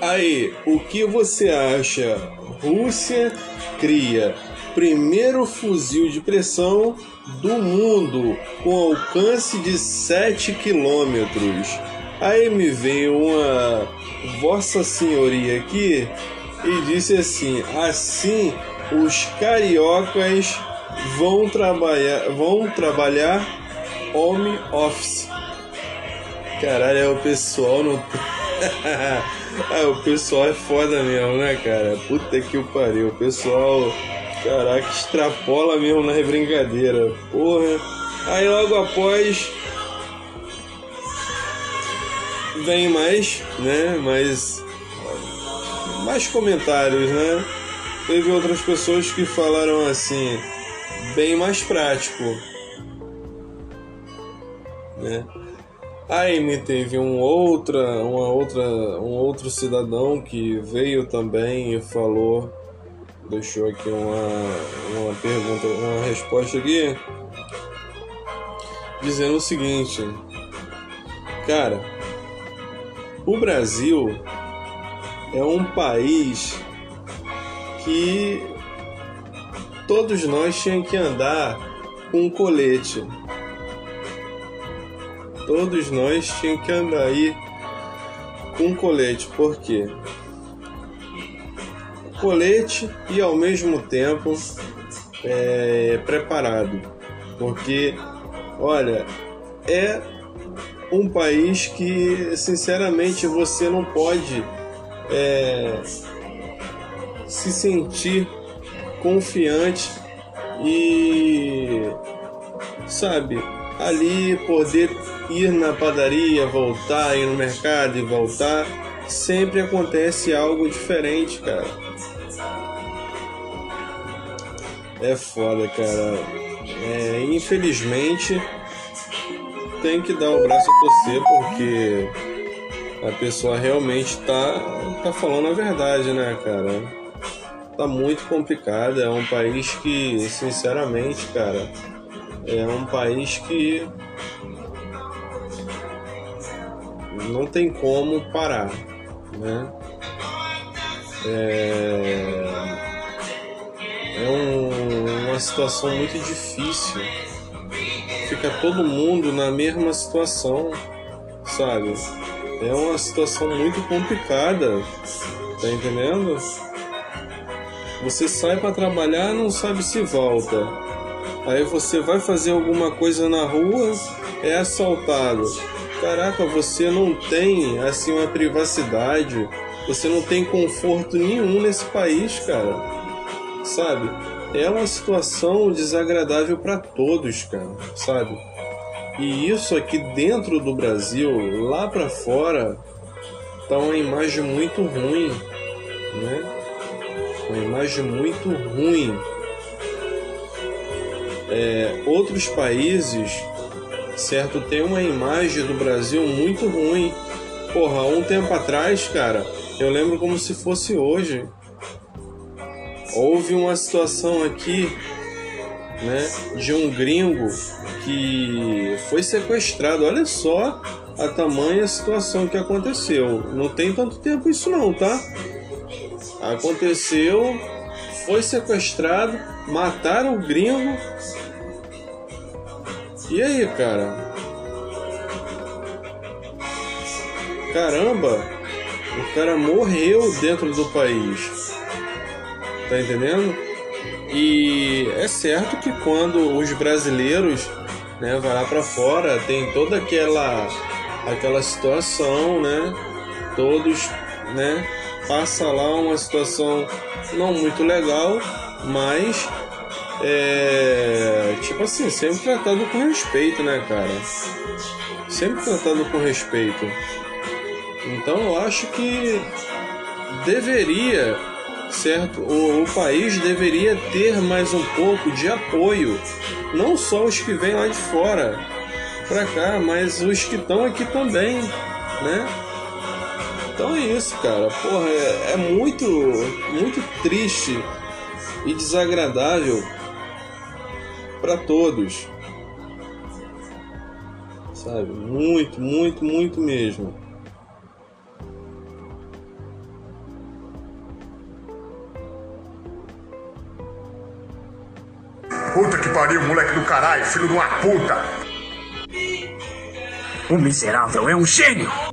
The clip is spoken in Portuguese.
Aí, o que você acha? Rússia cria primeiro fuzil de pressão do mundo com alcance de 7 quilômetros. Aí me veio uma Vossa Senhoria aqui e disse assim: assim os cariocas vão trabalhar, vão trabalhar home office. Caralho, é o pessoal não. ah, o pessoal é foda mesmo, né, cara? Puta que o pariu. O pessoal, caraca, extrapola mesmo na brincadeira. Porra. Aí logo após vem mais, né? Mais mais comentários, né? Teve outras pessoas que falaram assim, bem mais prático, né? Aí teve um outra, uma outra, um outro cidadão que veio também e falou, deixou aqui uma, uma pergunta, uma resposta aqui, dizendo o seguinte, cara, o Brasil é um país que todos nós tínhamos que andar com colete. Todos nós tínhamos que andar aí com colete. Por quê? Colete e ao mesmo tempo é, preparado. Porque, olha, é um país que sinceramente você não pode é, se sentir confiante e sabe ali poder ir na padaria, voltar, ir no mercado e voltar, sempre acontece algo diferente, cara. É foda, cara. É, infelizmente tem que dar o braço a torcer porque a pessoa realmente tá, tá falando a verdade, né, cara? Tá muito complicado. É um país que, sinceramente, cara, é um país que não tem como parar, né? É, é um, uma situação muito difícil fica todo mundo na mesma situação, sabe? É uma situação muito complicada, tá entendendo? Você sai para trabalhar, não sabe se volta. Aí você vai fazer alguma coisa na rua, é assaltado. Caraca, você não tem assim uma privacidade, você não tem conforto nenhum nesse país, cara. Sabe? é uma situação desagradável para todos, cara, sabe? E isso aqui dentro do Brasil, lá para fora, tá uma imagem muito ruim, né? Uma imagem muito ruim. É, outros países, certo, tem uma imagem do Brasil muito ruim. Porra, um tempo atrás, cara, eu lembro como se fosse hoje houve uma situação aqui, né, de um gringo que foi sequestrado. Olha só a tamanha situação que aconteceu. Não tem tanto tempo isso não, tá? Aconteceu, foi sequestrado, mataram o gringo. E aí, cara? Caramba, o cara morreu dentro do país. Tá entendendo? E é certo que quando os brasileiros né, vai lá para fora, tem toda aquela aquela situação, né? Todos, né, passa lá uma situação não muito legal, mas é tipo assim, sempre tratado com respeito, né, cara? Sempre tratado com respeito. Então eu acho que deveria certo? O, o, país deveria ter mais um pouco de apoio, não só os que vêm lá de fora para cá, mas os que estão aqui também, né? Então é isso, cara. Porra, é, é muito, muito triste e desagradável para todos. Sabe? Muito, muito, muito mesmo. Puta que pariu, moleque do caralho, filho de uma puta! O miserável é um gênio!